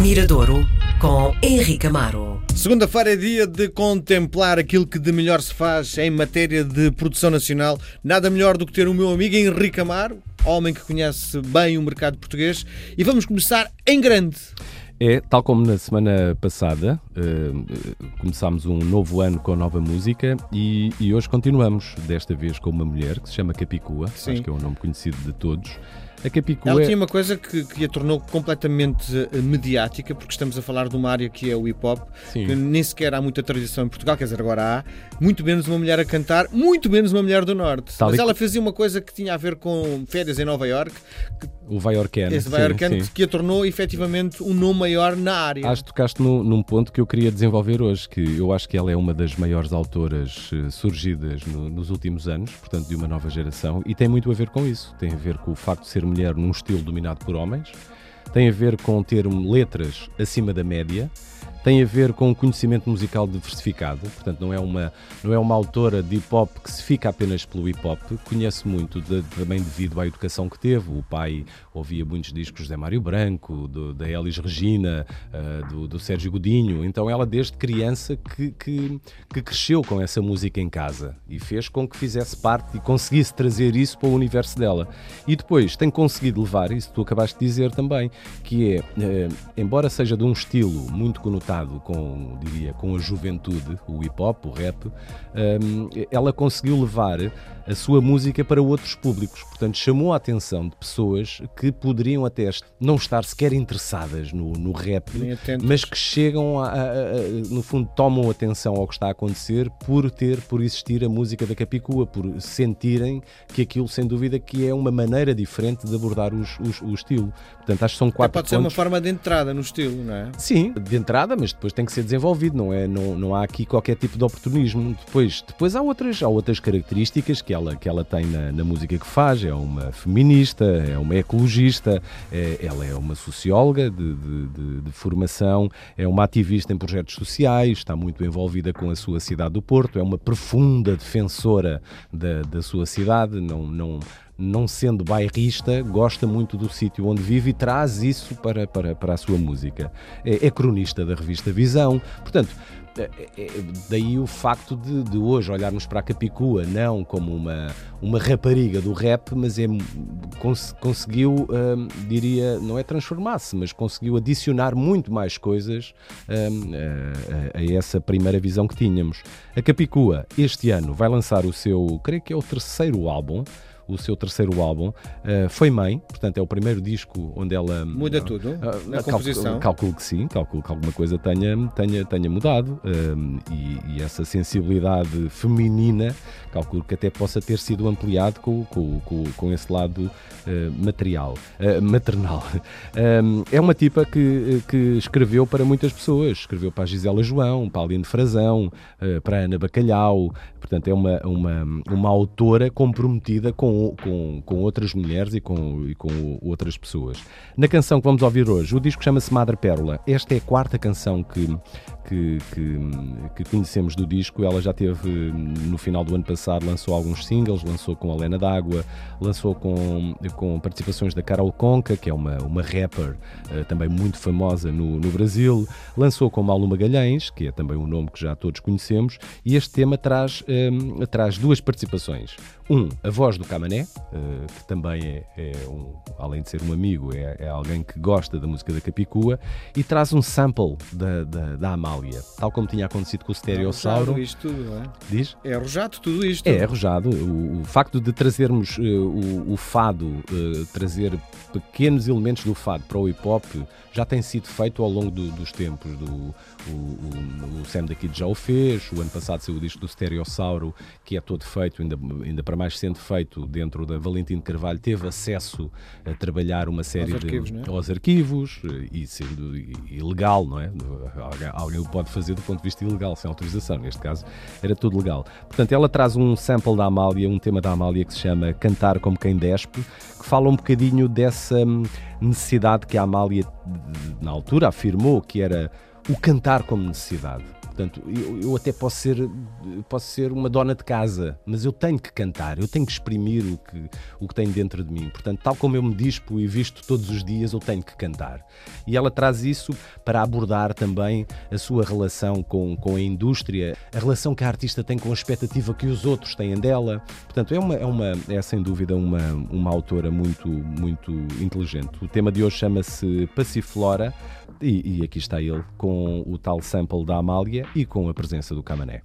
Miradouro com Henrique Amaro. Segunda-feira é dia de contemplar aquilo que de melhor se faz em matéria de produção nacional. Nada melhor do que ter o meu amigo Henrique Amaro, homem que conhece bem o mercado português. E vamos começar em grande. É, tal como na semana passada, uh, começámos um novo ano com nova música e, e, hoje continuamos, desta vez com uma mulher que se chama Capicua, Sim. acho que é um nome conhecido de todos. A Capicua... Ela tinha uma coisa que, que a tornou completamente uh, mediática, porque estamos a falar de uma área que é o hip hop, Sim. que nem sequer há muita tradição em Portugal, quer dizer, agora há, muito menos uma mulher a cantar, muito menos uma mulher do Norte. Tal Mas ela fazia uma coisa que tinha a ver com férias em Nova York, o Vaiorcan. Esse que a tornou efetivamente um nome maior na área. Acho que tocaste no, num ponto que eu queria desenvolver hoje, que eu acho que ela é uma das maiores autoras uh, surgidas no, nos últimos anos, portanto de uma nova geração, e tem muito a ver com isso. Tem a ver com o facto de ser mulher num estilo dominado por homens, tem a ver com ter letras acima da média, tem a ver com um conhecimento musical diversificado, portanto não é uma, não é uma autora de hip hop que se fica apenas pelo hip hop, conhece muito de, também devido à educação que teve. O pai ouvia muitos discos de Mário Branco, do, da Elis Regina, uh, do, do, Sérgio Godinho, então ela desde criança que, que, que, cresceu com essa música em casa e fez com que fizesse parte e conseguisse trazer isso para o universo dela. E depois tem conseguido levar, isso tu acabaste de dizer também, que é, uh, embora seja de um estilo muito conotado com, diria, com a juventude, o hip hop, o rap, um, ela conseguiu levar a sua música para outros públicos. Portanto, chamou a atenção de pessoas que poderiam até não estar sequer interessadas no, no rap, mas que chegam, a, a, a, no fundo, tomam atenção ao que está a acontecer por ter, por existir a música da Capicua, por sentirem que aquilo, sem dúvida, que é uma maneira diferente de abordar os, os, o estilo. Portanto, acho que são quatro Pode ser uma forma de entrada no estilo, não é? Sim, de entrada, mas depois tem que ser desenvolvido, não é? Não, não há aqui qualquer tipo de oportunismo. Depois, depois há, outras, há outras características que ela, que ela tem na, na música que faz. É uma feminista, é uma ecologista, é, ela é uma socióloga de, de, de, de, formação, é uma ativista em projetos sociais, está muito envolvida com a sua cidade do Porto, é uma profunda defensora da, da sua cidade, não, não, não sendo bairrista, gosta muito do sítio onde vive e traz isso para, para, para a sua música. É, é cronista da revista Visão, portanto. É, é, daí o facto de, de, hoje olharmos para a Capicua não como uma, uma rapariga do rap, mas é, cons, conseguiu, hum, diria, não é transformar-se, mas conseguiu adicionar muito mais coisas hum, a, essa primeira visão que tínhamos. A Capicua, este ano, vai lançar o seu, creio que é o terceiro álbum o seu terceiro álbum. Uh, foi mãe, portanto é o primeiro disco onde ela... Muda uh, tudo uh, na composição? Calculo que sim, calculo que alguma coisa tenha, tenha, tenha mudado e, e, essa sensibilidade feminina, calculo que até possa ter sido ampliado com, com, com, com esse lado material, maternal. é uma tipa que, que escreveu para muitas pessoas, escreveu para a Gisela João, para a Aline Frazão, para a Ana Bacalhau, portanto é uma, uma, uma autora comprometida com com, com, outras mulheres e com, e com outras pessoas. Na canção que vamos ouvir hoje, o disco chama-se Madre Pérola. Esta é a quarta canção que, que, que, que, conhecemos do disco. Ela já teve, no final do ano passado, lançou alguns singles, lançou com a Lena D'Água, lançou com, com participações da Carol Conca, que é uma, uma rapper uh, também muito famosa no, no Brasil, lançou com Malu Magalhães, que é também um nome que já todos conhecemos, e este tema traz, um, traz duas participações. Um, a voz do Camané, uh, que também é, é, um, além de ser um amigo, é, é, alguém que gosta da música da Capicua, e traz um sample da, da, da Amália tal como tinha acontecido com o Stereossauro. É isto tudo, não é? Diz? É arrojado tudo isto. É arrojado. O, o facto de trazermos uh, o, o, fado, uh, trazer pequenos elementos do fado para o hip hop, já tem sido feito ao longo do, dos tempos. Do, o, o, o Sam daqui já o fez, o ano passado saiu o disco do Stereossauro, que é todo feito, ainda, ainda para mais sendo feito dentro da Valentim de Carvalho, teve acesso a trabalhar uma série aos arquivos, de é? aos arquivos eh, e sendo ilegal, não é? Alguém, o pode fazer do ponto de vista ilegal, sem autorização. Neste caso, era tudo legal. Portanto, ela traz um sample da Amália, um tema da Amália que se chama Cantar como quem despe, que fala um bocadinho dessa hum, necessidade que a Amália, na altura, afirmou que era o cantar como necessidade. Portanto, eu, eu, até posso ser, posso ser uma dona de casa, mas eu tenho que cantar, eu tenho que exprimir o que, o que tem dentro de mim. Portanto, tal como eu me dispo e visto todos os dias, eu tenho que cantar. E ela traz isso para abordar também a sua relação com, com a indústria, a relação que a artista tem com a expectativa que os outros têm dela. Portanto, é, uma, é, uma, é sem dúvida uma, uma autora muito, muito inteligente. O tema de hoje chama-se Passiflora e, e aqui está ele com o tal sample da Amália e com a presença do Camané.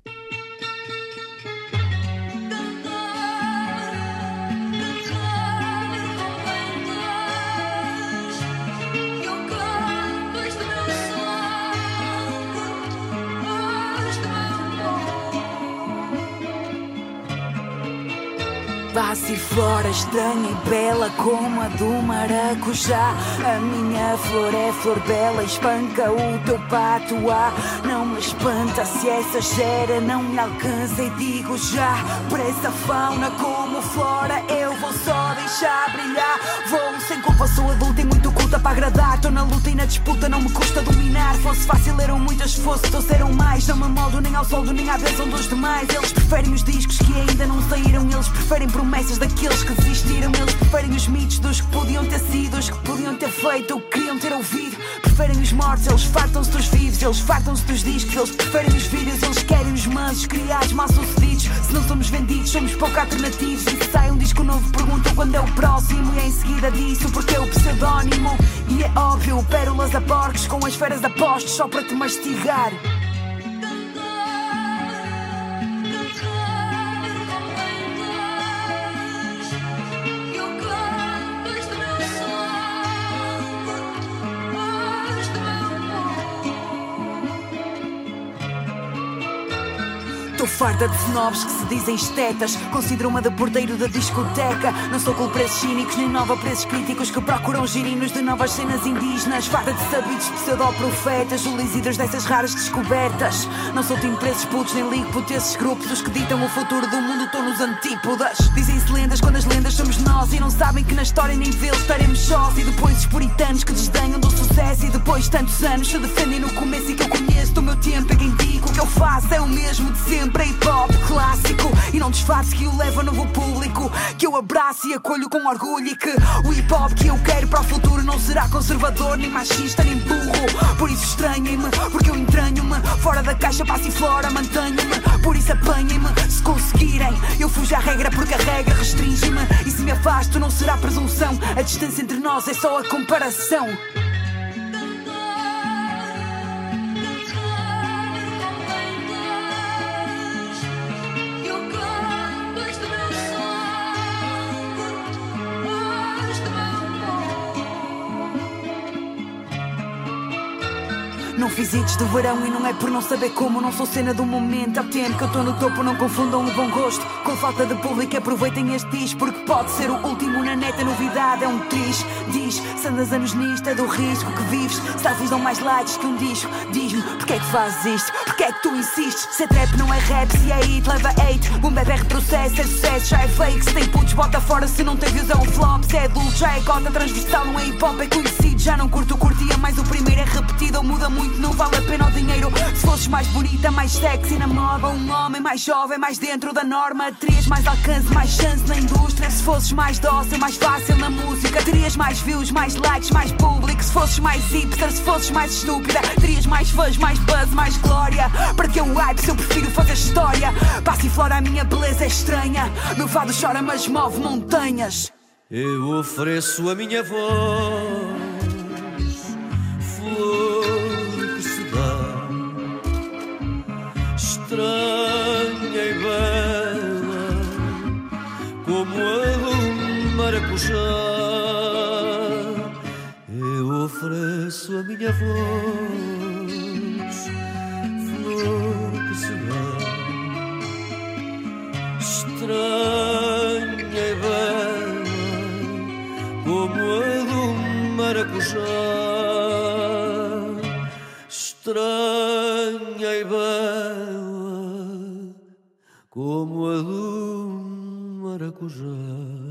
Flora estranha e bela como a do maracujá. A minha flor é flor bela, espanca o teu patuá. Não me espanta se essa gera não me alcança e digo já. Por essa fauna como flora eu vou só deixar brilhar. Vou sem culpa, sou adulta e muito culta para agradar. Tô na luta e na disputa, não me custa dominar. Fosse fácil, eram muitas, fosse, trouxeram mais. Não me moldo nem ao soldo, nem à bênção dos demais. Eles preferem os discos que ainda não saíram, eles preferem promessas daqueles que desistiram. Eles preferem os mitos dos que podiam ter sido, os que podiam ter feito, o que queriam ter ouvido. Preferem os mortos, eles fartam-se dos vivos, eles fartam-se dos discos, eles preferem os filhos, eles querem os mansos, criados, mal sucedidos. Se não somos vendidos, somos pouco alternativos. E se sai um disco novo, perguntam quando é o próximo. E em seguida disso, porque é o pseudónimo. E é óbvio, pérolas a porcos com as feras a postos só para te mastigar. Farda de snobs que se dizem estetas. Considero uma de porteiro da discoteca. Não sou com preços cínicos, nem nova preços críticos que procuram girinos de novas cenas indígenas. Farda de sabidos pseudo-profetas, os dessas raras descobertas. Não sou time preços putos, nem ligo por grupos. Os que ditam o futuro do mundo estão nos antípodas. Dizem-se lendas quando as lendas somos nós. E não sabem que na história nem vê estaremos sós. E depois os puritanos que desdenham do sucesso. E depois tantos anos se defendem no começo e que eu conheço do meu tempo. É quem digo o que eu faço é o mesmo de sempre hip hop clássico. E não disfarce que o leva novo público. Que eu abraço e acolho com orgulho. E que o hip hop que eu quero para o futuro Não será conservador, nem machista, nem burro. Por isso estranhem-me, porque eu entranho-me. Fora da caixa, passo e fora, mantenho-me. Por isso apanhem-me, se conseguirem. Eu fujo à regra porque a regra restringe-me. E se me afasto não será presunção. A distância entre nós é só a comparação Não fiz hits de verão e não é por não saber como. Não sou cena do momento. Tempo que eu estou no topo, não confundam o bom gosto. Com falta de público, aproveitem este disco. Porque pode ser o último na neta. Novidade é um triz. Diz, se andas anos nisto, é do risco que vives. Selfies dão mais likes que um disco. Diz-me, porquê é que fazes isto? É que tu insistes? Se é trap, não é rap. Se é hit, leva hate. Bap é retrocesso, é sucesso, já é fake. Se tem putos, bota fora. Se não tem views, é um flop. Se é adulto, já é cota transversal. Não é hip hop, é conhecido. Já não curto, curtia mais o primeiro. É repetido ou muda muito, não vale a pena o dinheiro. Se fosses mais bonita, mais sexy na moda, um homem mais jovem, mais dentro da norma, terias mais alcance, mais chance na indústria. Se fosses mais dócil, mais fácil na música, terias mais views, mais likes, mais público. Se fosses mais hipster, se fosses mais estúpida, terias mais fãs, mais buzz, mais glória. Para que o hype se eu prefiro fazer história? Passa e flora, a minha beleza é estranha. Meu fado chora, mas move montanhas. Eu ofereço a minha voz, flor estranha e bela como a maracujá. Eu ofereço a minha voz, dá, estranha e bela como a do maracujá. Estranha e bela como a do maracujá.